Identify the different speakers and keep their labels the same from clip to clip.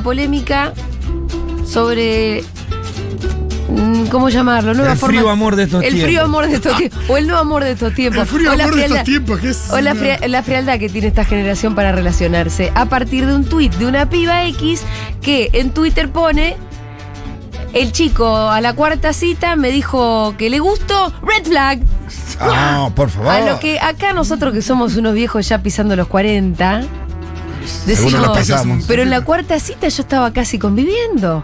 Speaker 1: la polémica sobre. mm, ¿Cómo llamarlo? Nueva
Speaker 2: El
Speaker 1: forma-
Speaker 2: frío amor de estos
Speaker 1: El frío
Speaker 2: tiempos.
Speaker 1: amor de estos tiempos. O el nuevo amor de estos tiempos.
Speaker 3: El frío
Speaker 1: o
Speaker 3: amor de estos tiempos, que es.
Speaker 1: O la,
Speaker 3: una-
Speaker 1: fria- la frialdad que tiene esta generación para relacionarse a partir de un tuit de una piba X que en Twitter pone el chico a la cuarta cita me dijo que le gustó red flag.
Speaker 2: Ah, por favor.
Speaker 1: A lo que acá nosotros que somos unos viejos ya pisando los 40 decimos,
Speaker 2: Algunos lo pasamos.
Speaker 1: pero en la cuarta cita yo estaba casi conviviendo.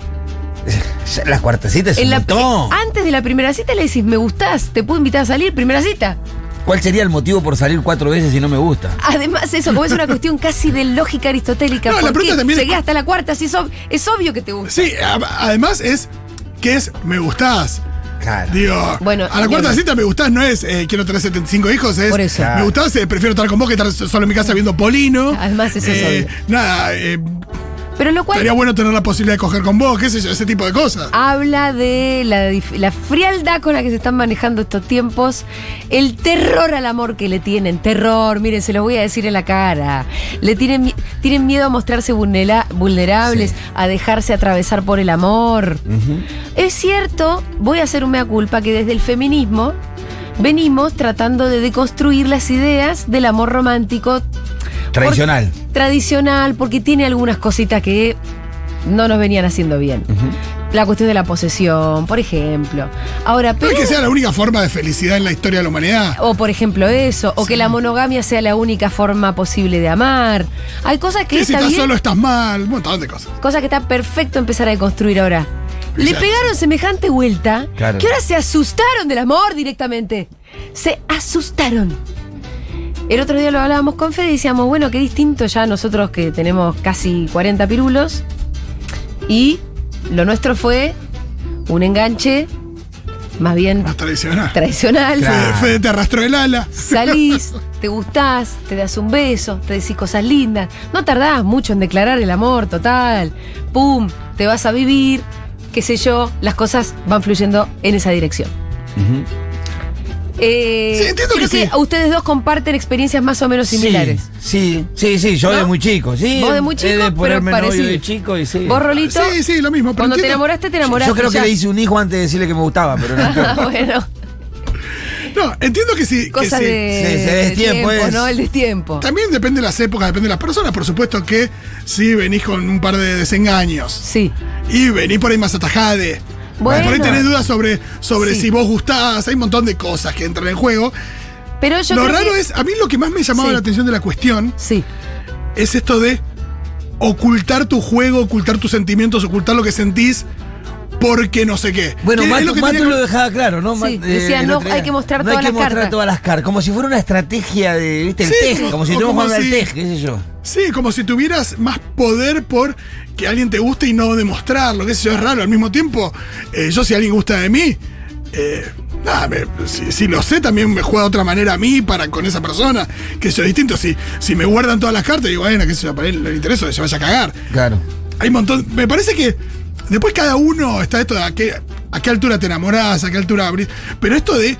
Speaker 2: Ya La cuartecita es
Speaker 1: En
Speaker 2: un
Speaker 1: la-
Speaker 2: montón.
Speaker 1: antes de la primera cita le decís, me gustás, te puedo invitar a salir, primera cita.
Speaker 2: ¿Cuál sería el motivo por salir cuatro veces si no me gusta?
Speaker 1: Además, eso, como es una cuestión casi de lógica aristotélica.
Speaker 3: No, la
Speaker 1: ¿por
Speaker 3: pregunta
Speaker 1: qué
Speaker 3: también es-
Speaker 1: llegué hasta la cuarta? Si es, ob- es obvio que te gusta.
Speaker 3: Sí, además es. ¿Qué es? Me gustás.
Speaker 2: Claro.
Speaker 3: Digo,
Speaker 1: Bueno,
Speaker 3: a la cuarta cita me gustás no es eh, quiero tener 75 hijos, es
Speaker 1: Por eso.
Speaker 3: me gustás, eh, prefiero estar con vos que estar solo en mi casa viendo Polino.
Speaker 1: Además, eso es
Speaker 3: Eh,
Speaker 1: obvio.
Speaker 3: Nada, eh,
Speaker 1: Pero lo cual
Speaker 3: estaría bueno tener la posibilidad de coger con vos, qué sé yo, ese tipo de cosas.
Speaker 1: habla de la, frialdad con la que se están manejando estos tiempos, el terror al amor que le tienen, terror, miren, se lo voy a decir en la cara, le tienen, tienen miedo a mostrarse vulnera- vulnerables, a dejarse atravesar por el amor. Es cierto, voy a hacer un mea culpa que desde el feminismo venimos tratando de deconstruir las ideas del amor romántico
Speaker 2: Tradicional.
Speaker 1: tradicional porque tiene algunas cositas que no nos venían haciendo bien. La cuestión de la posesión, por ejemplo. Ahora,
Speaker 3: No
Speaker 1: pero,
Speaker 3: es que sea la única forma de felicidad en la historia de la humanidad.
Speaker 1: o por ejemplo eso, o que la monogamia sea la única forma posible de amar. Hay cosas que
Speaker 3: si
Speaker 1: está
Speaker 3: estás
Speaker 1: bien,
Speaker 3: solo estás mal, un montón de cosas.
Speaker 1: cosas que está perfecto empezar a deconstruir ahora. Le pegaron semejante vuelta
Speaker 2: Claro.
Speaker 1: que ahora se asustaron del amor directamente. Se asustaron. El otro día lo hablábamos con Fede y decíamos, bueno, qué distinto ya nosotros que tenemos casi 40 pirulos. Y lo nuestro fue un enganche más bien
Speaker 3: Más tradicional.
Speaker 1: tradicional.
Speaker 2: Claro.
Speaker 3: Fede, Fede te arrastró el ala.
Speaker 1: Salís, te gustás, te das un beso, te decís cosas lindas. No tardás mucho en declarar el amor total. Pum, te vas a vivir, qué sé yo, las cosas van fluyendo en esa dirección. Eh,
Speaker 3: Sí, entiendo
Speaker 1: creo
Speaker 3: que sí.
Speaker 1: ustedes dos comparten experiencias más o menos similares.
Speaker 2: Sí, sí, sí, yo
Speaker 1: ¿No?
Speaker 2: de muy chico, sí.
Speaker 1: Vos de muy chico,
Speaker 2: de
Speaker 1: pero parecido.
Speaker 2: de chico y sí.
Speaker 1: Vos, Rolito,
Speaker 3: Sí, sí, lo mismo. pero
Speaker 1: cuando te enamoraste, te enamoraste.
Speaker 2: Yo creo que le hice un hijo antes de decirle que me gustaba, pero no.
Speaker 1: Bueno,
Speaker 3: No, entiendo que sí. que
Speaker 1: cosa
Speaker 3: sí.
Speaker 1: de,
Speaker 2: Sí, sí,
Speaker 1: de
Speaker 2: destiempo es.
Speaker 1: ¿no? El destiempo.
Speaker 3: También depende de las épocas, depende de las personas. Por supuesto que si venís con un par de desengaños
Speaker 1: Sí.
Speaker 3: y venís por ahí más atajade.
Speaker 1: Bueno.
Speaker 3: Por ahí tenés dudas sobre, sobre
Speaker 1: Sí.
Speaker 3: si vos gustás. Hay un montón de cosas que entran en juego.
Speaker 1: Pero yo
Speaker 3: lo raro
Speaker 1: que-
Speaker 3: es, a mí lo que más me llamaba
Speaker 1: Sí.
Speaker 3: la atención de la cuestión
Speaker 1: Sí.
Speaker 3: es esto de ocultar tu juego, ocultar tus sentimientos, ocultar lo que sentís porque no sé qué.
Speaker 2: Bueno,
Speaker 3: es
Speaker 2: Matu,
Speaker 3: lo que
Speaker 2: Matu
Speaker 3: tenía que-
Speaker 2: lo dejaba claro, ¿no?
Speaker 1: Sí,
Speaker 2: Ma-
Speaker 1: decía, no, hay que mostrar
Speaker 2: no
Speaker 1: todas
Speaker 2: hay que
Speaker 1: las
Speaker 2: mostrar
Speaker 1: cartas.
Speaker 2: todas las cartas. Como si fuera una estrategia de, ¿viste? El
Speaker 3: Sí,
Speaker 2: tej, como si estuviéramos
Speaker 3: como
Speaker 2: jugando al
Speaker 3: si-
Speaker 2: tej, qué sé yo.
Speaker 3: Sí, como si tuvieras más poder por que alguien te guste y no demostrarlo, que sé yo, es raro. Al mismo tiempo, eh, yo si alguien gusta de mí, eh, nada, me- si, si lo sé, también me juega de otra manera a mí para con esa persona, que eso es distinto. Si, si me guardan todas las cartas, digo, bueno, que sé yo, para él le interesa, que se vaya a cagar.
Speaker 2: Claro.
Speaker 3: Hay un montón. Me parece que después cada uno está esto de a qué, a qué altura te enamorás, a qué altura abrís. Pero esto de.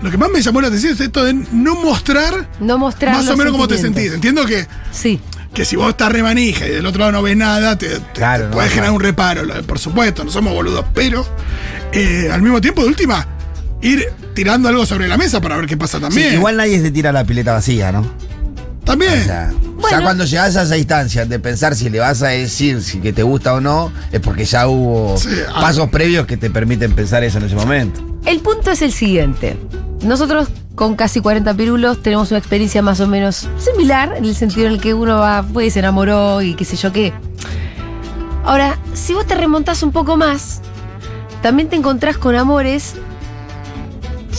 Speaker 3: Lo que más me llamó la atención es esto de no mostrar
Speaker 1: No mostrar
Speaker 3: más o menos cómo te sentís. Entiendo que
Speaker 1: Sí.
Speaker 3: que si vos estás remanija y del otro lado no ves nada, te, te-
Speaker 2: Claro,
Speaker 3: te
Speaker 2: no,
Speaker 3: puede
Speaker 2: claro.
Speaker 3: generar un reparo, por supuesto, no somos boludos, pero eh, al mismo tiempo, de última, ir tirando algo sobre la mesa para ver qué pasa
Speaker 2: Sí,
Speaker 3: también.
Speaker 2: igual nadie se tira la pileta vacía, ¿no?
Speaker 3: También.
Speaker 2: O sea,
Speaker 1: Bueno.
Speaker 2: ya cuando llegas a esa instancia de pensar si le vas a decir si que te gusta o no, es porque ya hubo
Speaker 3: Sí, ah.
Speaker 2: pasos previos que te permiten pensar eso en ese momento.
Speaker 1: El punto es el siguiente. Nosotros con casi 40 pirulos tenemos una experiencia más o menos similar en el sentido en el que uno va, pues se enamoró y qué sé yo qué. Ahora, si vos te remontás un poco más, también te encontrás con amores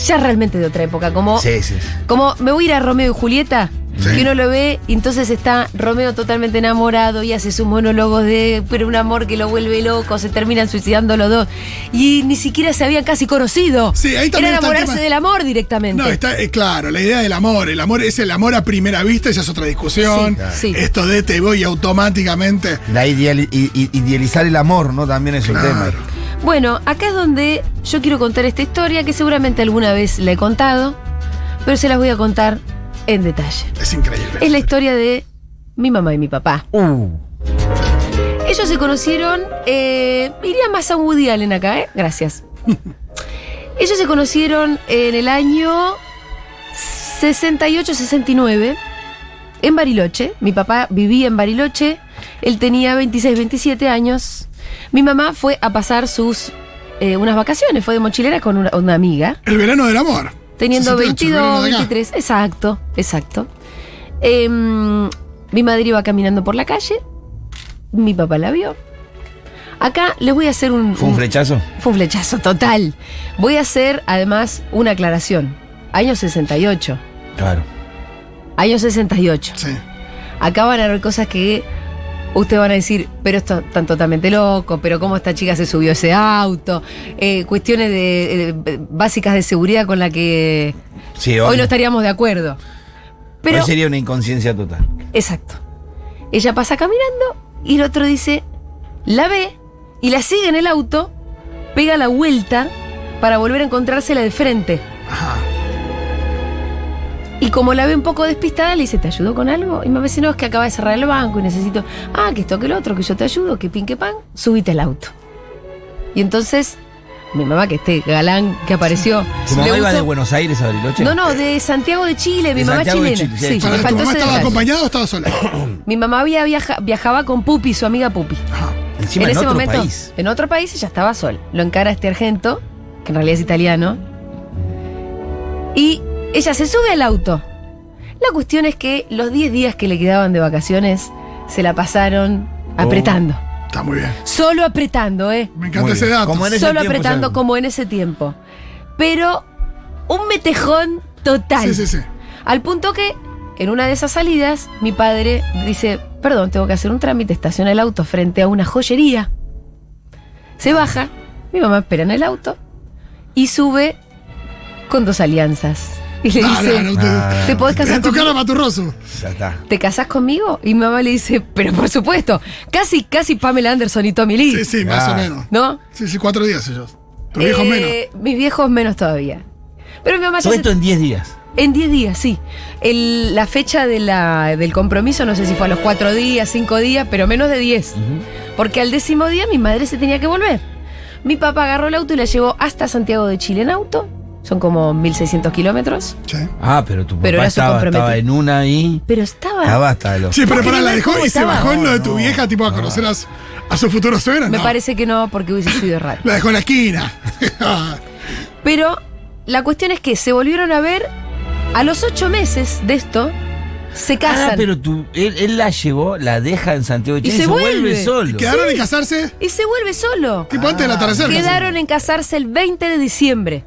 Speaker 1: ya realmente de otra época, como
Speaker 2: Sí, sí.
Speaker 1: como me voy a ir a Romeo y Julieta.
Speaker 3: Sí.
Speaker 1: Que uno lo ve y entonces está Romeo totalmente enamorado y hace sus monólogos de pero un amor que lo vuelve loco, se terminan suicidando los dos. Y ni siquiera se habían casi conocido.
Speaker 3: Sí, ahí también
Speaker 1: Era
Speaker 3: está el
Speaker 1: enamorarse
Speaker 3: tema-
Speaker 1: del amor directamente.
Speaker 3: No, está eh, claro, la idea del amor. El amor es el amor a primera vista, esa es otra discusión.
Speaker 1: Sí, sí.
Speaker 3: Esto de te voy automáticamente.
Speaker 2: La ideali- idealizar el amor, ¿no? También es un
Speaker 3: Claro.
Speaker 2: tema.
Speaker 1: Bueno, acá es donde yo quiero contar esta historia que seguramente alguna vez la he contado, pero se las voy a contar en detalle.
Speaker 3: Es increíble.
Speaker 1: Es la historia de mi mamá y mi papá.
Speaker 2: Uh,
Speaker 1: Ellos se conocieron, eh, iría más a Woody Allen acá, ¿eh? Gracias. Ellos se conocieron en el año 68-69 en Bariloche. Mi papá vivía en Bariloche, él tenía 26, 27 años. Mi mamá fue a pasar sus eh, unas vacaciones, fue de mochilera con una, una amiga,
Speaker 3: El verano del amor.
Speaker 1: Teniendo
Speaker 3: 68, el
Speaker 1: 22,
Speaker 3: verano de acá.
Speaker 1: 23. Exacto, exacto. Em, mi madre iba caminando por la calle, mi papá la vio. Acá les voy a hacer un,
Speaker 2: ¿Fue un
Speaker 1: un-
Speaker 2: flechazo?
Speaker 1: fue un flechazo total. Voy a hacer además una aclaración. Año 68.
Speaker 2: Claro.
Speaker 1: Año 68.
Speaker 3: Sí.
Speaker 1: Acá van a ver cosas que ustedes van a decir, pero esto están totalmente loco, pero cómo esta chica se subió a ese auto, eh, cuestiones de, de- básicas de seguridad con la que
Speaker 2: Sí,
Speaker 1: hoy no estaríamos de acuerdo. Pero,
Speaker 2: hoy sería una inconsciencia total.
Speaker 1: exacto. Ella pasa caminando y el otro dice, la ve y la sigue en el auto, pega la vuelta para volver a encontrársela de frente.
Speaker 3: Ajá.
Speaker 1: Y como la ve un poco despistada, le dice, ¿te ayudo con algo? Y me dice, no, es que acaba de cerrar el banco y necesito, ah, que esto, que el otro, que yo te ayudo, que pin, que pan, subite al auto. Y entonces, mi mamá, que este galán que apareció,
Speaker 2: ¿Tu
Speaker 1: le
Speaker 2: mamá iba
Speaker 1: gustó-
Speaker 2: de Buenos Aires a Bariloche?
Speaker 1: No, no, de Santiago de Chile, mi
Speaker 2: De
Speaker 1: mamá
Speaker 2: Santiago de
Speaker 1: chilena.
Speaker 2: Chile, sí.
Speaker 1: Sí,
Speaker 3: Para,
Speaker 1: me
Speaker 3: ¿Tu
Speaker 1: faltó
Speaker 3: mamá
Speaker 1: ese
Speaker 3: estaba
Speaker 1: detalle.
Speaker 3: acompañada o estaba sola?
Speaker 1: Mi mamá había viaja- viajaba con Pupi, su amiga Pupi.
Speaker 3: Ajá.
Speaker 2: Encima en,
Speaker 1: ese
Speaker 2: otro
Speaker 1: momento,
Speaker 2: país.
Speaker 1: en otro país ella estaba sola. Lo encara este argento, que en realidad es italiano. Y ella se sube al auto. La cuestión es que los 10 días que le quedaban de vacaciones se la pasaron
Speaker 2: Oh.
Speaker 1: apretando.
Speaker 3: Está muy bien.
Speaker 1: Solo apretando, ¿eh?
Speaker 3: Me encanta ese dato.
Speaker 2: Como en ese
Speaker 1: Solo
Speaker 2: tiempo
Speaker 1: apretando
Speaker 2: ya-
Speaker 1: como en ese tiempo. Pero un metejón total.
Speaker 3: Sí, sí, sí.
Speaker 1: Al punto que en una de esas salidas mi padre dice, perdón, tengo que hacer un trámite, estaciona el auto frente a una joyería. Se baja, mi mamá espera en el auto y sube con dos alianzas. Y le
Speaker 3: No,
Speaker 1: dice,
Speaker 3: no, no, te-
Speaker 2: Ah.
Speaker 1: ¿te podés casar
Speaker 3: Es tu
Speaker 1: conmigo?
Speaker 3: cara maturroso.
Speaker 2: Ya está.
Speaker 1: ¿Te casás conmigo? Y mi mamá le dice, pero por supuesto, casi, casi Pamela Anderson y Tommy Lee.
Speaker 3: Sí, sí, más
Speaker 2: Ah.
Speaker 3: o menos.
Speaker 1: ¿No?
Speaker 3: Sí, sí, cuatro días ellos. Tus viejos
Speaker 1: Eh,
Speaker 3: menos.
Speaker 1: Mis viejos menos todavía. Pero mi mamá
Speaker 2: Todo
Speaker 1: se-
Speaker 2: esto en 10 días.
Speaker 1: En 10 días, sí. El- la fecha de la- del compromiso, no sé si fue a los 4 días, 5 días, pero menos de 10. Porque al décimo día mi madre se tenía que volver. Mi papá agarró el auto y la llevó hasta Santiago de Chile en auto. Son como 1600 kilómetros.
Speaker 3: Sí.
Speaker 2: Ah, pero tu papá
Speaker 1: Pero
Speaker 2: estaba, en una ahí.
Speaker 1: Pero estaba.
Speaker 2: Estaba hasta los.
Speaker 3: Sí, pero
Speaker 1: ¿Vos
Speaker 3: para la dejó y se bajó en lo de tu
Speaker 2: No,
Speaker 3: vieja, tipo a conocer a, su- a su futuro suegra.
Speaker 1: Me
Speaker 3: no.
Speaker 1: parece que no, porque hubiese sido raro.
Speaker 3: La dejó en la esquina.
Speaker 1: Pero la cuestión es que se volvieron a ver a los 8 meses de esto. Se casan.
Speaker 2: Ah, pero tú, él, él la llevó, la deja en Santiago de
Speaker 1: Y
Speaker 2: Chile
Speaker 1: se vuelve.
Speaker 2: solo.
Speaker 3: Quedaron de casarse
Speaker 1: Y se vuelve solo.
Speaker 3: tipo antes del atardecer. casi.
Speaker 1: Quedaron en casarse el 20 de diciembre.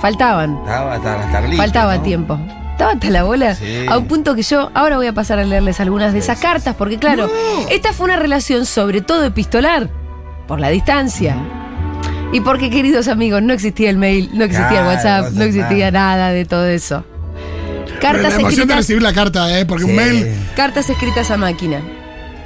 Speaker 1: Faltaban.
Speaker 2: Estaba hasta estar listo,
Speaker 1: Faltaba
Speaker 2: ¿no?
Speaker 1: tiempo. Estaba hasta la bola.
Speaker 2: Sí.
Speaker 1: A un punto que yo ahora voy a pasar a leerles algunas de esas cartas, porque claro,
Speaker 3: No.
Speaker 1: esta fue una relación sobre todo epistolar, por la distancia. Y porque, queridos amigos, no existía el mail, no existía
Speaker 2: Claro,
Speaker 1: el WhatsApp,
Speaker 2: no
Speaker 1: no existía nada de todo eso.
Speaker 3: Pero
Speaker 1: Cartas
Speaker 3: la emoción de
Speaker 1: escritas,
Speaker 3: recibir la carta, ¿eh? Porque un
Speaker 2: Sí.
Speaker 3: mail.
Speaker 1: cartas escritas a máquina.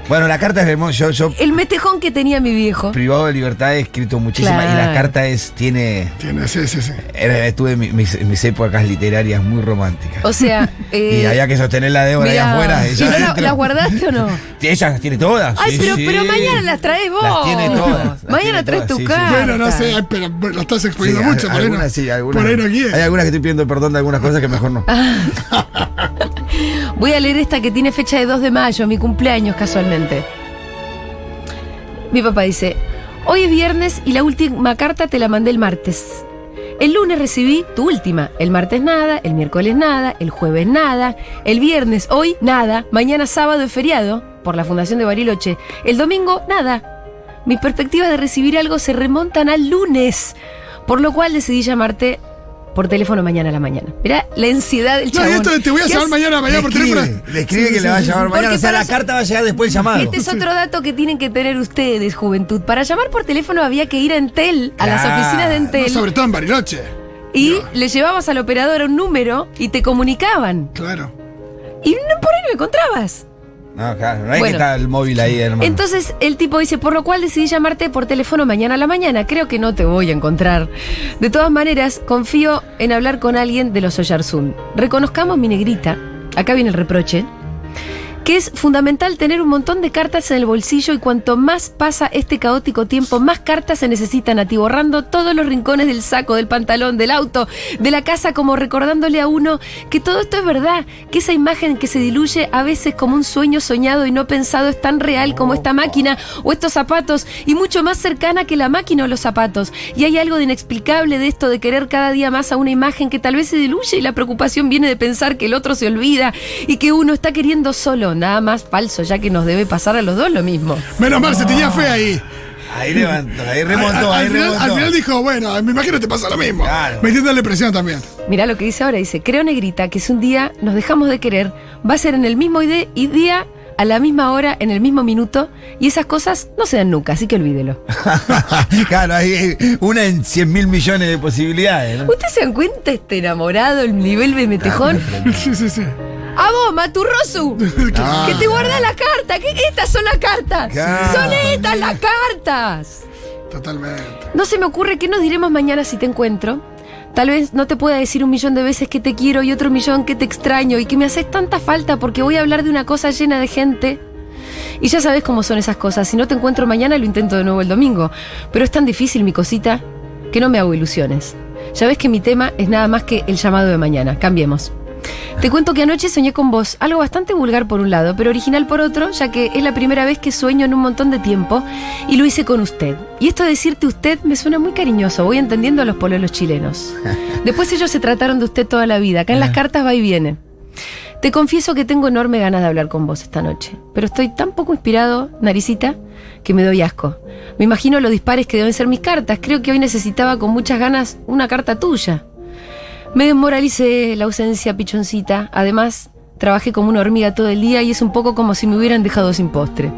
Speaker 2: Bueno, la carta es hermosa. Yo, yo
Speaker 1: El metejón que tenía mi viejo.
Speaker 2: privado de libertad he escrito muchísimas. Y la carta es, tiene.
Speaker 3: Tiene, sí, sí, sí.
Speaker 2: era- estuve en mi- mis, mis épocas literarias muy románticas.
Speaker 1: O sea, eh,
Speaker 2: y había que sostener la deuda ahí
Speaker 1: mirá,
Speaker 2: afuera.
Speaker 1: ¿y no la-
Speaker 2: adentro.
Speaker 1: ¿Las guardaste o no?
Speaker 2: Ella las tiene todas.
Speaker 1: Ay,
Speaker 2: sí,
Speaker 1: pero,
Speaker 2: sí.
Speaker 1: pero mañana las traes vos.
Speaker 2: Las tiene todas. las
Speaker 1: Mañana
Speaker 2: tiene
Speaker 1: traes
Speaker 2: todas,
Speaker 1: tu carta.
Speaker 3: Bueno, no sé, pero bueno, lo estás exponiendo
Speaker 2: al-
Speaker 3: mucho. Por ahí, no,
Speaker 2: algunas
Speaker 3: por ahí no quiere.
Speaker 2: Hay algunas que estoy pidiendo perdón de algunas cosas que mejor no.
Speaker 1: Voy a leer esta que tiene fecha de 2 de mayo, mi cumpleaños casualmente. Mi papá dice, hoy es viernes y la última carta te la mandé el martes. El lunes recibí tu última, el martes nada, el miércoles nada, el jueves nada, el viernes hoy nada, mañana sábado es feriado por la Fundación de Bariloche, el domingo nada. Mis perspectivas de recibir algo se remontan al lunes, por lo cual decidí llamarte por teléfono mañana a la mañana. Mirá la ansiedad del
Speaker 3: No, y
Speaker 1: chabón.
Speaker 3: esto de te voy a
Speaker 1: ¿Qué
Speaker 3: llamar mañana, mañana
Speaker 2: Le
Speaker 3: por
Speaker 2: escribe,
Speaker 3: teléfono.
Speaker 2: le escribe
Speaker 3: Sí,
Speaker 2: que
Speaker 3: sí,
Speaker 2: le va a llamar mañana. O sea,
Speaker 1: para
Speaker 2: la carta va a llegar después del llamado.
Speaker 1: Este es otro dato que tienen que tener ustedes, juventud. Para llamar por teléfono había que ir a Entel, a las oficinas de
Speaker 3: No,
Speaker 1: Entel,
Speaker 3: sobre todo en Bariloche.
Speaker 1: y le llevabas al operador un número y te comunicaban.
Speaker 3: Claro.
Speaker 1: Y no por ahí no me encontrabas.
Speaker 2: No, claro, no hay
Speaker 1: Bueno.
Speaker 2: que estar el móvil ahí, hermano.
Speaker 1: Entonces el tipo dice, por lo cual decidí llamarte por teléfono mañana a la mañana. Creo que no te voy a encontrar. De todas maneras, confío en hablar con alguien de los Oyarzún. Reconozcamos mi negrita. Acá viene el reproche. Que es fundamental tener un montón de cartas en el bolsillo y cuanto más pasa este caótico tiempo, más cartas se necesitan atiborrando todos los rincones del saco, del pantalón, del auto, de la casa, como recordándole a uno que todo esto es verdad, que esa imagen que se diluye a veces como un sueño soñado y no pensado es tan real como esta máquina o estos zapatos y mucho más cercana que la máquina o los zapatos. Y hay algo de inexplicable de esto de querer cada día más a una imagen que tal vez se diluye y la preocupación viene de pensar que el otro se olvida y que uno está queriendo solo, nada más falso, ya que nos debe pasar a los dos lo mismo.
Speaker 3: Menos mal, se tenía fe ahí.
Speaker 2: Ahí levantó, ahí remontó,
Speaker 3: al,
Speaker 2: ahí
Speaker 3: al final,
Speaker 2: remontó.
Speaker 3: al final dijo, bueno, me imagino que te pasa lo mismo.
Speaker 2: Claro.
Speaker 3: Metiéndole presión también.
Speaker 1: Mirá lo que dice ahora, dice, creo negrita que si un día nos dejamos de querer, va a ser en el mismo ide- y día, a la misma hora, en el mismo minuto, y esas cosas no se dan nunca, así que olvídelo.
Speaker 2: claro, hay una en 100 mil millones de posibilidades. ¿no?
Speaker 1: ¿Ustedes se dan cuenta este enamorado, el nivel de metejón?
Speaker 3: Sí, sí, sí.
Speaker 1: ¡A vos, Maturrosu!
Speaker 2: Ah.
Speaker 1: ¡Que te guarda la carta! ¡Que estas son las cartas! ¡Son estas las cartas!
Speaker 3: Totalmente.
Speaker 1: No se me ocurre qué nos diremos mañana si te encuentro. Tal vez no te pueda decir un millón de veces que te quiero y otro millón que te extraño y que me haces tanta falta porque voy a hablar de una cosa llena de gente. Y ya sabes cómo son esas cosas. Si no te encuentro mañana, lo intento de nuevo el domingo. Pero es tan difícil, mi cosita, que no me hago ilusiones. Ya ves que mi tema es nada más que el llamado de mañana. Cambiemos. Te cuento que anoche soñé con vos, algo bastante vulgar por un lado, pero original por otro, ya que es la primera vez que sueño en un montón de tiempo y lo hice con usted. Y esto de decirte usted me suena muy cariñoso, voy entendiendo a los pololos chilenos. Después ellos se trataron de usted toda la vida, acá en las cartas va y viene. Te confieso que tengo enorme ganas de hablar con vos esta noche, pero estoy tan poco inspirado, naricita, que me doy asco. Me imagino los dispares que deben ser mis cartas, creo que hoy necesitaba con muchas ganas una carta tuya. Me desmoralicé la ausencia pichoncita. Además, trabajé como una hormiga todo el día y es un poco como si me hubieran dejado sin postre.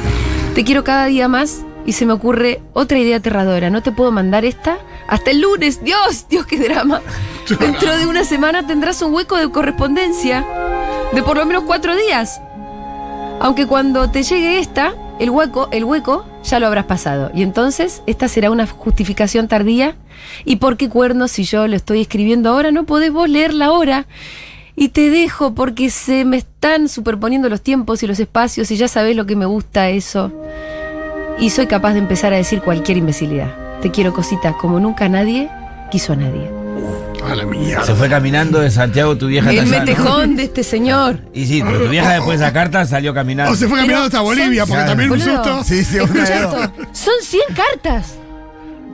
Speaker 1: Te quiero cada día más y se me ocurre otra idea aterradora. ¿No te puedo mandar esta? Hasta el lunes. Dios, Dios, qué drama. Dentro de una semana tendrás un hueco de correspondencia de por lo menos cuatro días. Aunque cuando te llegue esta, el hueco, el hueco, ya lo habrás pasado. Y entonces, esta será una justificación tardía. ¿Y por qué cuernos si yo lo estoy escribiendo ahora? No podés vos leerla ahora. Y te dejo porque se me están superponiendo los tiempos y los espacios y ya sabés lo que me gusta eso. Y soy capaz de empezar a decir cualquier imbecilidad. Te quiero cosita como nunca nadie quiso a nadie.
Speaker 3: A la mierda.
Speaker 2: Se fue caminando de Santiago tu vieja
Speaker 1: El metejón de este señor.
Speaker 2: Y sí, pero tu vieja después de esa carta salió caminando.
Speaker 3: O se fue
Speaker 1: Pero
Speaker 3: caminando hasta Bolivia,
Speaker 1: son-
Speaker 3: porque
Speaker 2: Claro.
Speaker 3: también un susto.
Speaker 2: Sí, sí,
Speaker 1: esto. Son 100 cartas.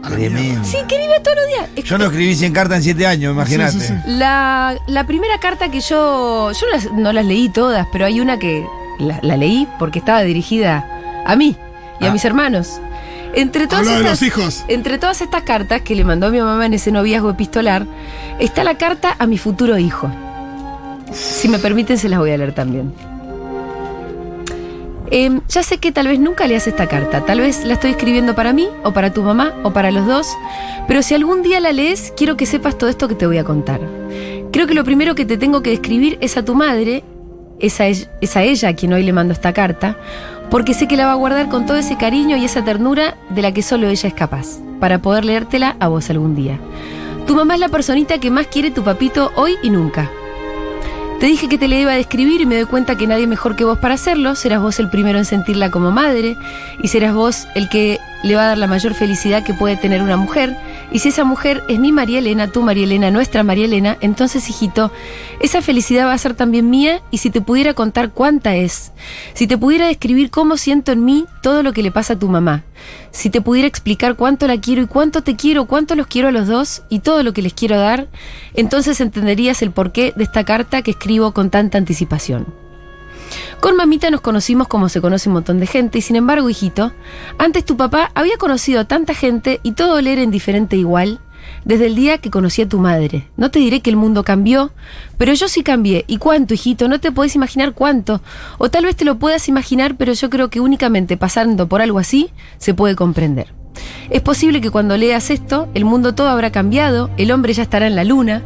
Speaker 2: Tremendo.
Speaker 1: Sí, que vive todos los días.
Speaker 2: Yo no escribí 100 cartas en 7 años, imagínate.
Speaker 3: Sí, sí, sí.
Speaker 1: La, la primera carta que yo. Yo las- no las leí todas, pero hay una que la, la leí porque estaba dirigida a mí y a
Speaker 2: Ah.
Speaker 1: mis hermanos. Entre todas,
Speaker 3: de
Speaker 1: estas,
Speaker 3: los hijos.
Speaker 1: entre todas estas cartas que le mandó mi mamá en ese noviazgo epistolar, está la carta a mi futuro hijo. Si me permiten, se las voy a leer también. Em, ya sé que tal vez nunca leas esta carta, tal vez la estoy escribiendo para mí, o para tu mamá, o para los dos, pero si algún día la lees, quiero que sepas todo esto que te voy a contar. Creo que lo primero que te tengo que describir es a tu madre, es a, ella, es a ella a quien hoy le mando esta carta, porque sé que la va a guardar con todo ese cariño y esa ternura de la que solo ella es capaz, para poder leértela a vos algún día. Tu mamá es la personita que más quiere tu papito hoy y nunca. Te dije que te le iba a describir y me doy cuenta que nadie mejor que vos para hacerlo. Serás vos el primero en sentirla como madre y serás vos el que le va a dar la mayor felicidad que puede tener una mujer. Y si esa mujer es mi María Elena, tu María Elena, nuestra María Elena, entonces, hijito, esa felicidad va a ser también mía y si te pudiera contar cuánta es, si te pudiera describir cómo siento en mí todo lo que le pasa a tu mamá, si te pudiera explicar cuánto la quiero y cuánto te quiero, cuánto los quiero a los dos y todo lo que les quiero dar, entonces entenderías el porqué de esta carta que escribo con tanta anticipación. Con mamita nos conocimos como se conoce un montón de gente y sin embargo, hijito, antes tu papá había conocido a tanta gente y todo le era indiferente igual desde el día que conocí a tu madre. No te diré que el mundo cambió, pero yo sí cambié. ¿Y cuánto, hijito? No te podés imaginar cuánto. O tal vez te lo puedas imaginar, pero yo creo que únicamente pasando por algo así se puede comprender. Es posible que cuando leas esto, el mundo todo habrá cambiado, el hombre ya estará en la luna,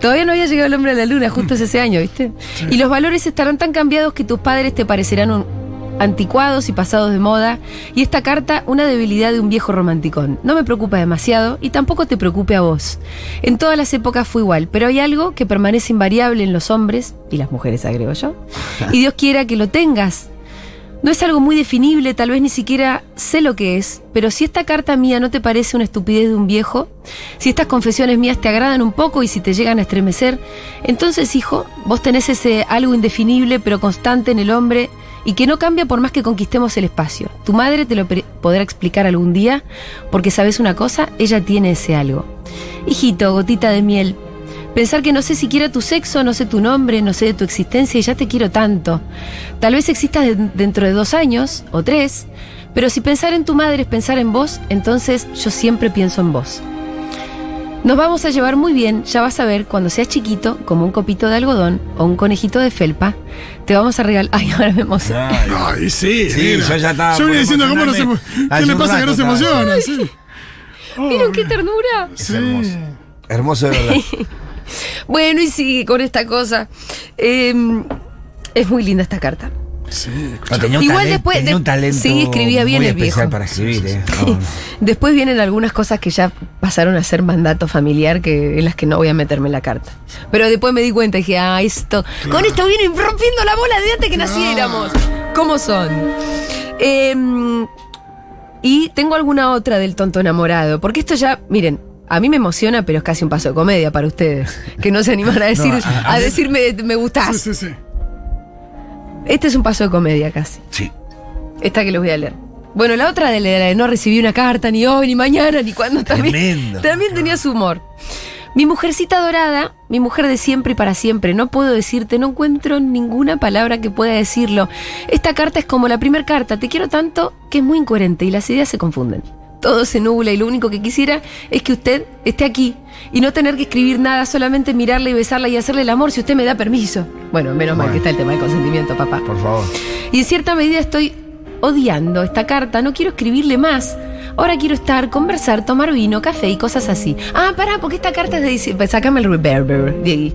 Speaker 1: Todavía no había llegado el hombre a la luna, justo es ese año, ¿viste? Y los valores estarán tan cambiados que tus padres te parecerán un, anticuados y pasados de moda, y esta carta una debilidad de un viejo romanticón. No me preocupa demasiado y tampoco te preocupe a vos. En todas las épocas fue igual, pero hay algo que permanece invariable en los hombres, y las mujeres agrego yo, y Dios quiera que lo tengas. No es algo muy definible, tal vez ni siquiera sé lo que es, pero si esta carta mía no te parece una estupidez de un viejo, si estas confesiones mías te agradan un poco y si te llegan a estremecer, entonces, hijo, vos tenés ese algo indefinible pero constante en el hombre y que no cambia por más que conquistemos el espacio. Tu madre te lo podrá explicar algún día, porque sabes una cosa, ella tiene ese algo. Hijito, gotita de miel, Pensar que no sé siquiera tu sexo, no sé tu nombre, no sé de tu existencia y ya te quiero tanto. Tal vez existas de- dentro de dos años o tres, pero si pensar en tu madre es pensar en vos, entonces yo siempre pienso en vos. Nos vamos a llevar muy bien, ya vas a ver, cuando seas chiquito, como un copito de algodón o un conejito de felpa, te vamos a regalar... Ay, ahora me emociono.
Speaker 2: Ay,
Speaker 3: Ay, sí.
Speaker 2: Sí,
Speaker 3: mira.
Speaker 2: yo ya estaba
Speaker 3: Yo venía diciendo, ¿cómo no se ¿Qué le pasa que no se emociona? Sí. Oh,
Speaker 1: ¿Vieron qué ternura?
Speaker 2: Es hermoso. Hermoso de verdad.
Speaker 1: Bueno, y sigue con esta cosa. Eh, es muy linda esta carta.
Speaker 3: sí,
Speaker 2: No, tenía un
Speaker 1: Igual
Speaker 2: talento,
Speaker 1: después
Speaker 2: tenía un talento
Speaker 1: sí, escribía bien
Speaker 2: muy
Speaker 1: el viejo.
Speaker 2: para escribir, ¿eh? No, no.
Speaker 1: Después vienen algunas cosas que ya pasaron a ser mandato familiar, que en las que no voy a meterme en la carta. Pero después me di cuenta y dije, ah, esto, con esto vienen rompiendo la bola de antes que
Speaker 3: Claro.
Speaker 1: naciéramos. ¿Cómo son? Em, y tengo alguna otra del tonto enamorado, porque esto ya, miren, a mí me emociona, pero es casi un paso de comedia para ustedes, que no se animan a decir,
Speaker 2: a- a
Speaker 1: a,
Speaker 2: mí-
Speaker 1: decirme me gustás.
Speaker 3: sí, sí, sí.
Speaker 1: Este es un paso de comedia casi.
Speaker 2: Sí.
Speaker 1: Esta que les voy a leer. Bueno, la otra de la de no recibí una carta ni hoy, ni mañana, ni cuando también.
Speaker 2: Tremendo.
Speaker 1: También tenía su humor. Mi mujercita dorada, mi mujer de siempre y para siempre, no puedo decirte, no encuentro ninguna palabra que pueda decirlo. Esta carta es como la primera carta, te quiero tanto que es muy incoherente y las ideas se confunden. Todo se nubla y lo único que quisiera es que usted esté aquí y no tener que escribir nada, solamente mirarla y besarla y hacerle el amor si usted me da permiso. Bueno, menos mal que está el tema del consentimiento, papá.
Speaker 2: Por favor.
Speaker 1: Y en cierta medida estoy odiando esta carta, no quiero escribirle más. Ahora quiero estar, conversar, tomar vino, café y cosas así. Ah, pará, porque esta carta es de diciembre. Sácame el reverber, Diegui.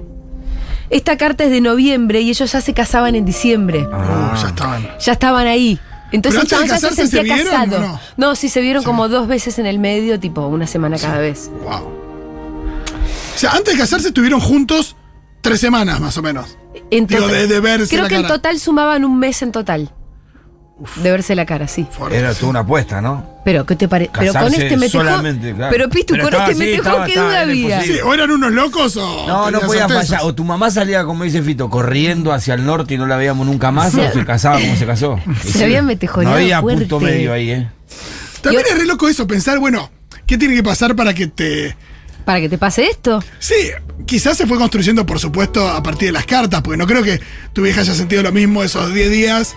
Speaker 1: Esta carta es de noviembre y ellos ya se casaban en diciembre.
Speaker 2: Ah.
Speaker 3: Ya estaban.
Speaker 1: Ya estaban ahí. Entonces
Speaker 3: Pero antes
Speaker 1: ya
Speaker 3: de
Speaker 1: se
Speaker 3: casarse,
Speaker 1: sentía
Speaker 3: ¿se vieron
Speaker 1: casado.
Speaker 3: no?
Speaker 1: sí, se vieron como dos veces en el medio, tipo una semana cada vez.
Speaker 3: Wow. O sea, antes de casarse estuvieron juntos tres semanas más o menos.
Speaker 1: En
Speaker 3: Digo, de- de verse
Speaker 1: Creo que en total sumaban un mes en total. De verse la cara, sí.
Speaker 3: Fuerte.
Speaker 2: Era toda una apuesta, ¿no?
Speaker 1: Pero, ¿qué te parece? Pero con
Speaker 2: Casarse
Speaker 1: este
Speaker 2: solamente, claro.
Speaker 1: Pero Pitu,
Speaker 2: Pero
Speaker 1: con
Speaker 2: estaba
Speaker 1: este
Speaker 2: estaba-
Speaker 1: ¿qué
Speaker 2: estaba
Speaker 1: duda había?
Speaker 3: Sí, o eran unos locos o.
Speaker 2: No, no podía
Speaker 3: certezas.
Speaker 2: fallar. O tu mamá salía, como dice Fito, corriendo hacia el norte y no la veíamos nunca más,
Speaker 1: Se-
Speaker 2: o se casaba como se casó. Y
Speaker 1: Se habían metejoneado
Speaker 2: No había
Speaker 1: fuerte.
Speaker 2: punto medio ahí, ¿eh?
Speaker 3: También
Speaker 1: Yo-
Speaker 3: es re loco eso, pensar, bueno, ¿qué tiene que pasar para que te.
Speaker 1: Para que te pase esto.
Speaker 3: Sí, quizás se fue construyendo, por supuesto, a partir de las cartas, porque no creo que tu vieja haya sentido lo mismo esos 10 días.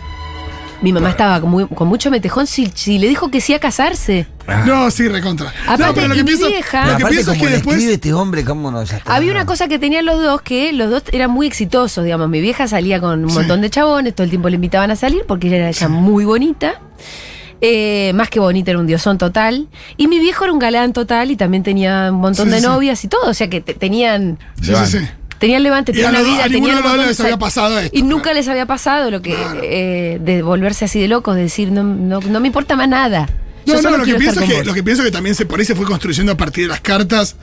Speaker 1: Mi mamá estaba con, muy- con mucho metejón si, si le dijo que sí a casarse.
Speaker 2: Ah.
Speaker 3: No, sí, recontra.
Speaker 1: Aparte,
Speaker 3: no, pero lo que
Speaker 1: mi
Speaker 3: pienso,
Speaker 1: vieja-
Speaker 3: lo que
Speaker 2: aparte,
Speaker 3: pienso es que después.
Speaker 2: escribe este hombre, ¿cómo no? Ya está.
Speaker 1: Había una cosa que tenían los dos, que los dos eran muy exitosos, digamos. Mi vieja salía con un
Speaker 3: Sí.
Speaker 1: montón de chabones, todo el tiempo le invitaban a salir porque ella era muy bonita. Eh, más que bonita, era un diosón total. Y mi viejo era un galán total y también tenía un montón
Speaker 3: Sí,
Speaker 1: de novias y todo. O sea que te- tenían,
Speaker 3: Sí, sí, sí.
Speaker 1: Tenían levante,
Speaker 3: Y a
Speaker 1: tenían
Speaker 3: los
Speaker 1: una vida,
Speaker 3: a ninguno
Speaker 1: tenían
Speaker 3: de
Speaker 1: un
Speaker 3: los dos
Speaker 1: montón
Speaker 3: les había pasado esto,
Speaker 1: Y nunca
Speaker 3: claro.
Speaker 1: les había pasado lo que
Speaker 3: Claro.
Speaker 1: eh, de volverse así de locos, de decir, no, no, no me importa más nada.
Speaker 3: No, no, lo que, pienso es que,
Speaker 1: vos.
Speaker 3: lo que pienso es que también se, por ahí se fue construyendo a partir de las cartas.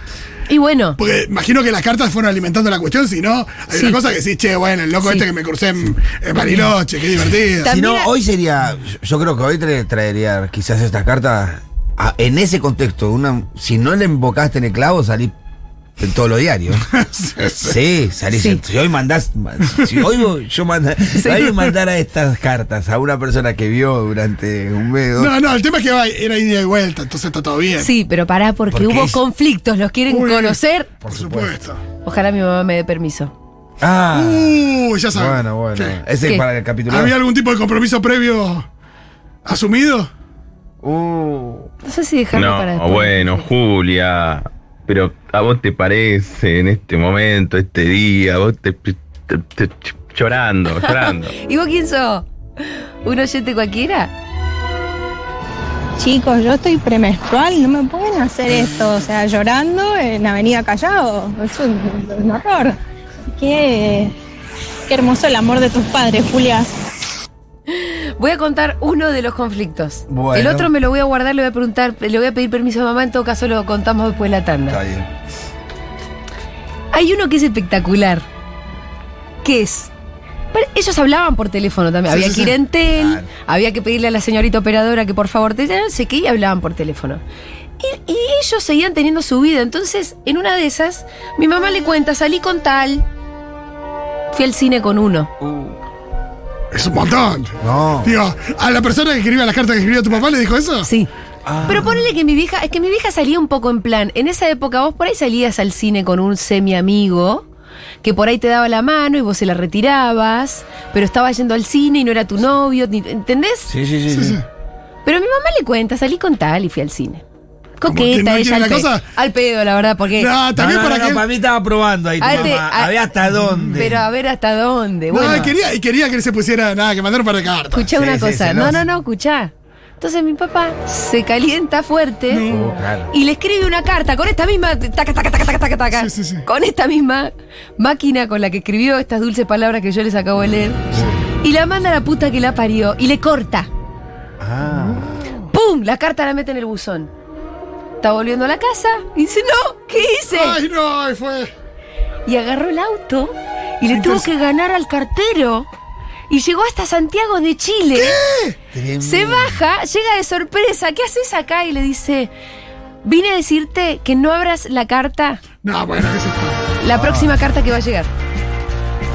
Speaker 1: Y bueno,
Speaker 3: Porque imagino que las cartas fueron alimentando la cuestión, si no, hay
Speaker 1: Sí.
Speaker 3: una cosa que sí, che, bueno, el loco
Speaker 1: Sí.
Speaker 3: este que me crucé en, en Bariloche, qué divertido.
Speaker 1: También
Speaker 2: Si no,
Speaker 1: a-
Speaker 2: hoy sería. Yo creo que hoy tra- traería quizás estas cartas. a- en ese contexto, una, si no le embocaste en el clavo, salí en todos los diarios. Sí, salí.
Speaker 1: Sí.
Speaker 2: Si hoy mandás. Si hoy yo manda, si hoy mandara estas cartas a una persona que vio durante un mes. dos-
Speaker 3: No, no, el tema es que va- era ida y vuelta, entonces está todo bien.
Speaker 1: sí, pero pará, porque
Speaker 2: Porque
Speaker 1: hubo
Speaker 2: es-
Speaker 1: conflictos, los quieren
Speaker 3: Uy.
Speaker 1: conocer.
Speaker 3: por supuesto.
Speaker 1: Ojalá mi mamá me dé permiso.
Speaker 2: Ah.
Speaker 3: Uy, ya sabes.
Speaker 2: bueno, bueno.
Speaker 3: ¿Qué?
Speaker 2: Ese
Speaker 1: ¿Qué?
Speaker 2: es para el capítulo.
Speaker 3: ¿Había algún tipo de compromiso previo asumido?
Speaker 2: Uh.
Speaker 1: No sé si dejarlo para
Speaker 4: No,
Speaker 1: después.
Speaker 4: bueno, Julia, pero ¿a vos te parece en este momento, este día, vos te, te- te- llorando, llorando?
Speaker 1: ¿Y vos quién sos? ¿Un oyente cualquiera?
Speaker 5: Chicos, yo estoy premenstrual, no me pueden hacer esto, o sea, llorando en Avenida Callao, es un, es un horror. Qué, qué hermoso el amor de tus padres, Julia.
Speaker 1: Voy a contar uno de los conflictos.
Speaker 2: Bueno.
Speaker 1: El otro me lo voy a guardar, le voy a preguntar, le voy a pedir permiso a mamá, en todo caso lo contamos después de la tanda.
Speaker 2: Está bien.
Speaker 1: Hay uno que es espectacular. Que es. pero ellos hablaban por teléfono también.
Speaker 3: Sí,
Speaker 1: había
Speaker 3: sí,
Speaker 1: que ir
Speaker 3: sí.
Speaker 1: en tel,
Speaker 2: Claro.
Speaker 1: había que pedirle a la señorita operadora que por favor te no sé qué, y hablaban por teléfono. Y, y ellos seguían teniendo su vida. Entonces, en una de esas, mi mamá le cuenta, salí con tal. Fui al cine con uno.
Speaker 3: Es un montón.
Speaker 2: No.
Speaker 3: Digo, a la persona que escribía la carta que escribió tu papá le dijo eso.
Speaker 1: Sí.
Speaker 2: Ah.
Speaker 1: Pero ponele que mi vieja, es que mi vieja salía un poco en plan, en esa época vos por ahí salías al cine con un semi amigo, que por ahí te daba la mano y vos se la retirabas, pero estaba yendo al cine y no era tu novio, ni- ¿entendés?
Speaker 2: Sí, sí, sí.
Speaker 3: Sí,
Speaker 2: sí.
Speaker 3: sí.
Speaker 1: Pero mi mamá le cuenta, salí con tal y fui al cine.
Speaker 3: Que no
Speaker 1: Coqueta
Speaker 3: quiere
Speaker 1: ella al,
Speaker 3: cosa.
Speaker 1: al pedo, la verdad, porque...
Speaker 3: No,
Speaker 2: No,
Speaker 3: también
Speaker 2: no,
Speaker 3: para
Speaker 2: no,
Speaker 3: que.
Speaker 2: no, para mí estaba probando ahí tu
Speaker 1: Ah, te-
Speaker 2: mamá.
Speaker 1: ah,
Speaker 2: Había hasta dónde.
Speaker 1: Pero a ver hasta dónde.
Speaker 3: No,
Speaker 1: Bueno,
Speaker 3: y quería, y quería que él se pusiera nada, que mandara un par de cartas.
Speaker 1: escuchá
Speaker 2: Sí,
Speaker 1: una
Speaker 2: sí,
Speaker 1: cosa. no, no, no, escuchá. Entonces mi papá se calienta fuerte.
Speaker 2: Claro.
Speaker 1: Y le escribe una carta con esta misma. Taca, taca, taca, taca, taca, taca,
Speaker 3: Sí, sí, sí.
Speaker 1: Con esta misma máquina con la que escribió estas dulces palabras que yo les acabo de leer. Y la manda a la puta que la parió. Y le corta.
Speaker 2: Ah.
Speaker 1: ¡Pum! La carta la mete en el buzón. Está volviendo a la casa. Y dice, no, ¿qué hice?
Speaker 3: Ay, no, ahí fue.
Speaker 1: Y agarró el auto. Y le tuvo
Speaker 3: pues-
Speaker 1: que ganar al cartero. Y llegó hasta Santiago de Chile.
Speaker 2: Tremendo.
Speaker 1: Se baja, llega de sorpresa. ¿Qué haces acá? Y le dice, vine a decirte que no abras la carta,
Speaker 3: No, bueno, qué sé yo.
Speaker 1: la próxima carta que va a llegar.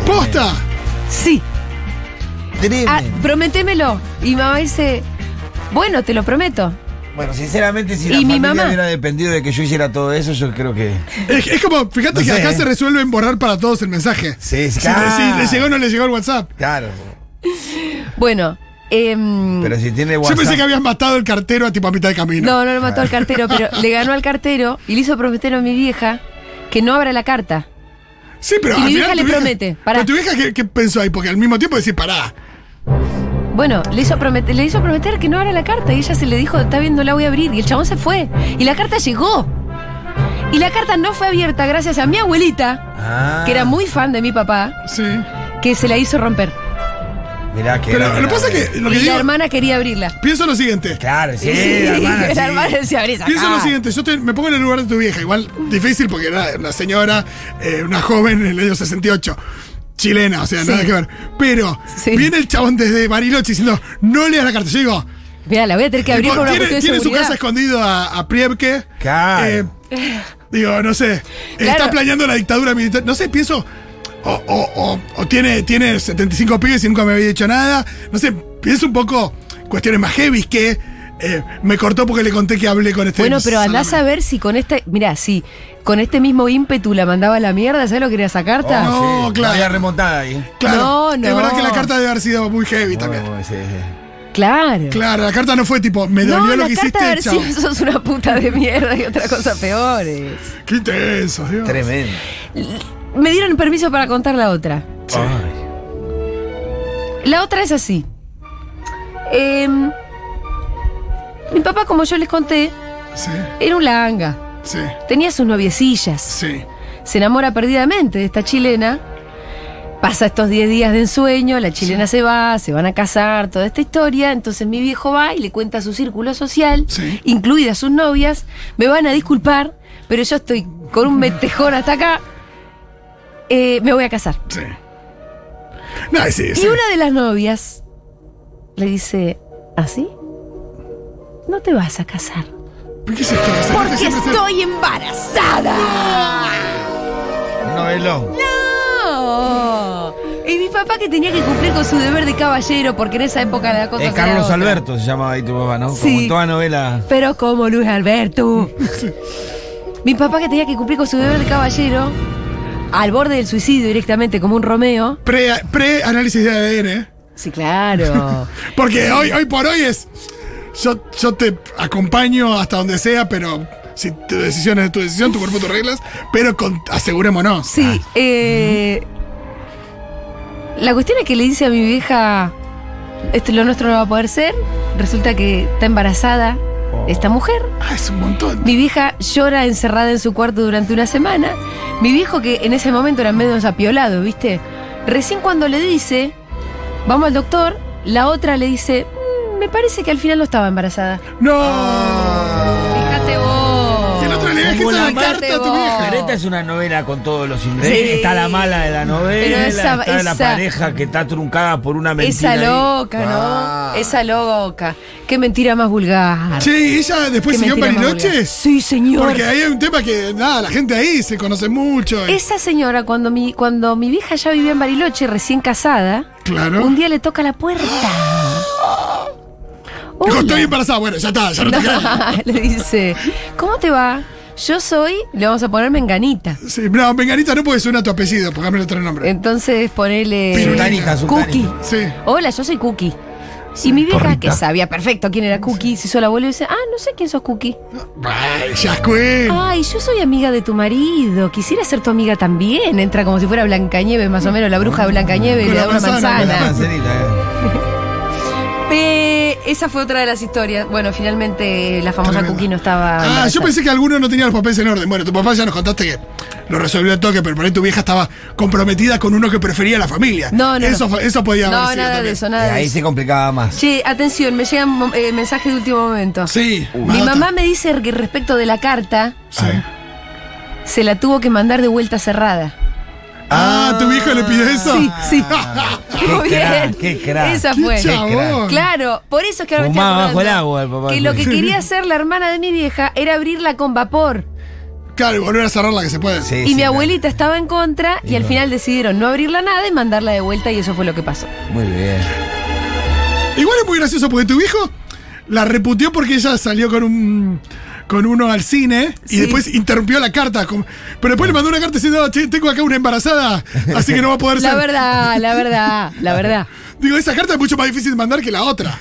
Speaker 3: ¡Posta!
Speaker 1: Sí, ah, prométemelo. Y mamá dice, bueno, te lo prometo.
Speaker 2: Bueno, sinceramente, si
Speaker 1: ¿Y
Speaker 2: la
Speaker 1: mi
Speaker 2: familia
Speaker 1: mamá?
Speaker 2: hubiera dependido de que yo hiciera todo eso, yo creo que.
Speaker 3: Es, es como, fíjate
Speaker 2: No
Speaker 3: que
Speaker 2: sé,
Speaker 3: acá
Speaker 2: ¿eh?
Speaker 3: se resuelve en borrar para todos el mensaje.
Speaker 2: Sí,
Speaker 3: Si,
Speaker 2: claro.
Speaker 3: si le llegó o no le llegó el WhatsApp.
Speaker 2: Claro.
Speaker 1: Bueno, em,
Speaker 2: Pero si tiene
Speaker 3: Yo
Speaker 2: WhatsApp.
Speaker 3: pensé que habías matado al cartero a tipo a mitad de camino.
Speaker 1: no, no lo mató al cartero, pero le ganó al cartero y le hizo prometer a mi vieja que no abra la carta.
Speaker 3: Sí, pero
Speaker 1: Y
Speaker 3: al
Speaker 1: mi
Speaker 3: final
Speaker 1: vieja le promete, pará.
Speaker 3: Pero tu vieja, ¿qué, qué pensó ahí? Porque al mismo tiempo decís, pará.
Speaker 1: Bueno, le hizo, prometer, le hizo prometer que no abra la carta y ella se le dijo, está bien, no la voy a abrir. Y el chabón se fue. Y la carta llegó. Y la carta no fue abierta gracias a mi abuelita,
Speaker 2: Ah.
Speaker 1: que era muy fan de mi papá,
Speaker 3: Sí.
Speaker 1: que se la hizo romper.
Speaker 2: Mirá que.
Speaker 3: Pero
Speaker 2: era-
Speaker 3: lo que pasa es que lo que
Speaker 1: y la hermana quería abrirla.
Speaker 3: pienso lo siguiente.
Speaker 2: Claro, sí,
Speaker 1: Sí,
Speaker 2: la hermana. sí.
Speaker 1: la hermana decía, "Abrí esa
Speaker 3: Pienso lo
Speaker 1: carta".
Speaker 3: siguiente, yo estoy- me pongo en el lugar de tu vieja, igual difícil porque era una señora, eh, una joven en el año 68, chilena, o sea,
Speaker 1: Sí.
Speaker 3: nada que ver. Pero
Speaker 1: Sí.
Speaker 3: viene el chabón desde Bariloche diciendo, no leas la carta. Yo digo,
Speaker 1: Mira, la voy a tener que abrir por una
Speaker 3: tiene, tiene su casa escondido a, a Priebke.
Speaker 2: Claro.
Speaker 3: Eh, digo, no sé, está planeando la dictadura militar. No sé, pienso, o, o- o- o tiene, tiene 75 pibes y nunca me había dicho nada. No sé, pienso un poco cuestiones más heavy que eh, me cortó porque le conté que hablé con este
Speaker 1: Bueno, pero andás a ver si con este, mira, si con este mismo ímpetu la mandaba a la mierda, ¿sabes lo que era esa carta?
Speaker 3: No,
Speaker 2: sí,
Speaker 3: claro.
Speaker 2: Había remontada ahí.
Speaker 3: Claro,
Speaker 1: No,
Speaker 3: Es
Speaker 1: no.
Speaker 3: verdad que la carta debe haber sido muy heavy también.
Speaker 2: No, sí, sí.
Speaker 1: Claro.
Speaker 3: Claro, la carta no fue tipo, me
Speaker 1: No,
Speaker 3: dolió lo
Speaker 1: la
Speaker 3: que hiciste, chao.
Speaker 1: sido sos una puta de mierda y otra cosa peores.
Speaker 3: Qué intenso, Dios.
Speaker 2: Tremendo.
Speaker 1: Me dieron permiso para contar la otra.
Speaker 3: Sí.
Speaker 1: La otra es así. Em, mi papá, como yo les conté,
Speaker 3: Sí,
Speaker 1: era un langa.
Speaker 3: sí,
Speaker 1: Tenía sus noviecillas.
Speaker 3: sí.
Speaker 1: Se enamora perdidamente de esta chilena. Pasa estos 10 días de ensueño, la chilena se va, se van a casar, toda esta historia. Entonces mi viejo va y le cuenta a su círculo social, incluidas sus novias. Me van a disculpar, pero yo estoy con un metejón hasta acá. Eh, me voy a casar.
Speaker 3: sí. No, sí, sí.
Speaker 1: Y una de las novias le dice, ¿así? No te vas a casar.
Speaker 3: ¿Por qué gente
Speaker 1: Porque
Speaker 3: siempre
Speaker 1: estoy embarazada.
Speaker 2: Novelón.
Speaker 1: ¡No! Y mi papá que tenía que cumplir con su deber de caballero, porque en esa época la cosa
Speaker 2: Eh, Carlos
Speaker 1: otra.
Speaker 2: Alberto se llamaba ahí tu papá, ¿no?
Speaker 1: Sí.
Speaker 2: Como toda novela.
Speaker 1: Pero como Luis Alberto. mi papá que tenía que cumplir con su deber de caballero, al borde del suicidio directamente, como un Romeo.
Speaker 3: Pre- Pre-análisis de ADN.
Speaker 1: Sí, claro.
Speaker 3: Porque hoy, hoy por hoy es. Yo, yo te acompaño hasta donde sea, pero si tu decisión es tu decisión, tu cuerpo, tus reglas. Pero con, asegurémonos.
Speaker 1: Sí, eh, la cuestión es que le dice a mi vieja, esto lo nuestro no va a poder ser. Resulta que está embarazada esta mujer.
Speaker 3: Ah, es un montón.
Speaker 1: Mi vieja llora encerrada en su cuarto durante una semana. Mi viejo, que en ese momento era medio apiolado, ¿viste? Recién cuando le dice, vamos al doctor, la otra le dice, "Mm, me parece que al final no estaba embarazada.
Speaker 3: No.
Speaker 1: Fíjate vos.
Speaker 3: Y el otro le deja
Speaker 2: Como
Speaker 3: esta
Speaker 2: la
Speaker 3: la carta a tu
Speaker 1: vos.
Speaker 3: vieja.
Speaker 2: Pero esta es una novela con todos los ingredientes.
Speaker 1: Sí.
Speaker 2: Está la mala de la novela,
Speaker 1: Pero esa-
Speaker 2: está la
Speaker 1: esa-
Speaker 2: pareja que está truncada por una mentira.
Speaker 1: Esa
Speaker 2: ahí.
Speaker 1: loca, ¿no?
Speaker 2: Ah.
Speaker 1: Esa loca. Qué mentira más vulgar.
Speaker 3: Che, ella después
Speaker 1: Qué
Speaker 3: siguió en
Speaker 1: mentira más vulgar.
Speaker 3: Bariloche.
Speaker 1: Sí, señor.
Speaker 3: Porque ahí hay un tema que, nada, la gente ahí se conoce mucho. y-
Speaker 1: Esa señora, cuando mi, cuando mi vieja ya vivía en Bariloche, recién casada,
Speaker 3: Claro.
Speaker 1: un día le toca la puerta.
Speaker 3: Dijo, estoy embarazada. Bueno, ya está, ya no te queda.
Speaker 1: le dice, ¿cómo te va? Yo soy, le vamos a poner menganita.
Speaker 3: Sí, no, Menganita no puede suena tu apellido, pongámosle otro nombre.
Speaker 1: Entonces ponele
Speaker 2: sultanita.
Speaker 1: Cookie.
Speaker 3: Sí.
Speaker 1: Hola, yo soy Cookie. Y mi vieja, que sabía perfecto quién era Cookie, se hizo la abuela y dice, ah, no sé quién sos Cookie.
Speaker 3: Ay, Yascuén.
Speaker 1: Ay, yo soy amiga de tu marido. Quisiera ser tu amiga también. Entra como si fuera Blancanieves, más o menos, la bruja de Blancanieves, le
Speaker 3: la
Speaker 1: da una
Speaker 3: manzana, con la
Speaker 1: manzana.
Speaker 2: Manzanita, eh.
Speaker 1: Esa fue otra de las historias. Bueno, finalmente la famosa
Speaker 3: Tremendo.
Speaker 1: Cookie no estaba.
Speaker 3: Ah,
Speaker 1: embarazada.
Speaker 3: yo pensé que alguno no tenía los papeles en orden. Bueno, tu papá ya nos contaste que lo resolvió el toque, pero por ahí tu vieja estaba comprometida con uno que prefería la familia.
Speaker 1: No, no,
Speaker 3: Eso,
Speaker 1: no.
Speaker 3: eso podía haber
Speaker 1: No,
Speaker 3: sido
Speaker 1: nada de eso, nada de
Speaker 2: ahí se complicaba más.
Speaker 1: Che, atención, me llegan eh, mensajes de último momento.
Speaker 3: Sí.
Speaker 1: Mi
Speaker 3: más
Speaker 1: mamá
Speaker 3: otra.
Speaker 1: me dice que respecto de la carta,
Speaker 3: Sí.
Speaker 1: se la tuvo que mandar de vuelta cerrada.
Speaker 3: Ah, ¿tu viejo le pidió eso?
Speaker 1: Sí, sí.
Speaker 2: Qué
Speaker 1: Muy bien.
Speaker 2: crack, qué crack.
Speaker 1: Esa
Speaker 3: Qué
Speaker 1: fue.
Speaker 3: chabón.
Speaker 1: Claro, por eso es que ahora me estoy
Speaker 2: Fumaba bajo el agua el papá.
Speaker 1: Que lo que quería hacer la hermana de mi vieja era abrirla con vapor.
Speaker 3: Claro, y volver a cerrarla que se puede.
Speaker 2: Sí,
Speaker 1: Y
Speaker 2: sí,
Speaker 1: mi
Speaker 2: claro.
Speaker 1: abuelita estaba en contra y,
Speaker 2: Y
Speaker 1: al
Speaker 2: no.
Speaker 1: final decidieron no abrirla nada y mandarla de vuelta y eso fue lo que pasó.
Speaker 2: Muy bien.
Speaker 3: Igual es muy gracioso porque tu viejo la reputió porque ella salió con un con uno al cine y
Speaker 1: Sí.
Speaker 3: después interrumpió la carta. con- pero después le mandó una carta diciendo, che, tengo acá una embarazada, así que no va a poder
Speaker 1: La
Speaker 3: ser.
Speaker 1: verdad, la verdad, la verdad,
Speaker 3: Digo, esa carta es mucho más difícil de mandar que la otra.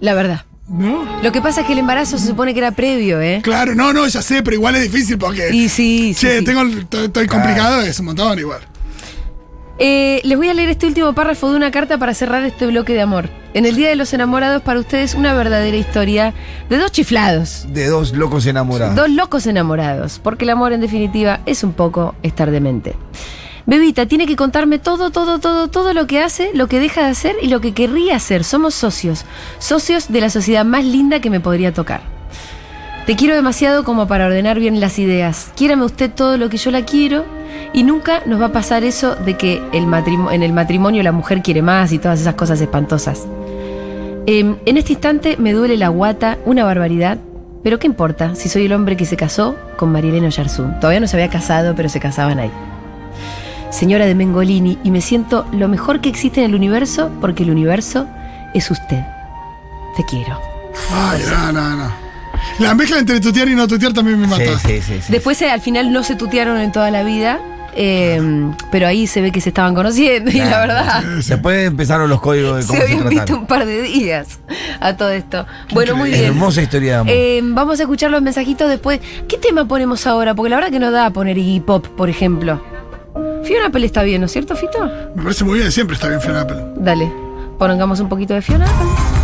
Speaker 1: la verdad.
Speaker 3: ¿No?
Speaker 1: Lo que pasa es que el embarazo se supone que era previo, ¿eh?
Speaker 3: Claro, no, no, ya sé, pero igual es difícil porque.
Speaker 1: Y sí, sí,
Speaker 3: che,
Speaker 1: sí.
Speaker 3: tengo, estoy complicado, es un montón igual.
Speaker 1: Eh, les voy a leer este último párrafo de una carta para cerrar este bloque de amor. En el Día de los Enamorados, para ustedes, una verdadera historia de dos chiflados.
Speaker 2: De dos locos enamorados.
Speaker 1: Dos locos enamorados, porque el amor en definitiva es un poco estar demente. Bebita tiene que contarme todo, todo, todo, todo lo que hace, lo que deja de hacer y lo que querría hacer. Somos socios, socios de la sociedad más linda que me podría tocar. Te quiero demasiado como para ordenar bien las ideas. Quiérame usted todo lo que yo la quiero y nunca nos va a pasar eso de que el en el matrimonio la mujer quiere más y todas esas cosas espantosas. Em, en este instante me duele la guata, una barbaridad. Pero ¿qué importa si soy el hombre que se casó con Marilena Yarzún? Todavía no se había casado, pero se casaban ahí. Señora de Mengolini, y me siento lo mejor que existe en el universo porque el universo es usted. Te quiero.
Speaker 3: Ay, no, no, no. La mezcla entre tutear y no tutear también me mata.
Speaker 2: Sí, sí, sí. sí.
Speaker 1: Después eh, al final no se tutearon en toda la vida, em, pero ahí se ve que se estaban conociendo y la
Speaker 2: Claro.
Speaker 1: verdad
Speaker 2: Después empezaron los códigos de
Speaker 1: se
Speaker 2: cómo se,
Speaker 1: habían visto
Speaker 2: tratan.
Speaker 1: un par de días a todo esto. Bueno, muy bien.
Speaker 2: Hermosa historia de amor.
Speaker 1: Eh, vamos a escuchar los mensajitos después. ¿Qué tema ponemos ahora? Porque la verdad que no da a poner Iggy Pop, por ejemplo. Fiona Apple está bien, ¿no es cierto, Fito?
Speaker 3: Me parece muy bien, siempre está bien Fiona Apple.
Speaker 1: Dale, pongamos un poquito de Fiona Apple.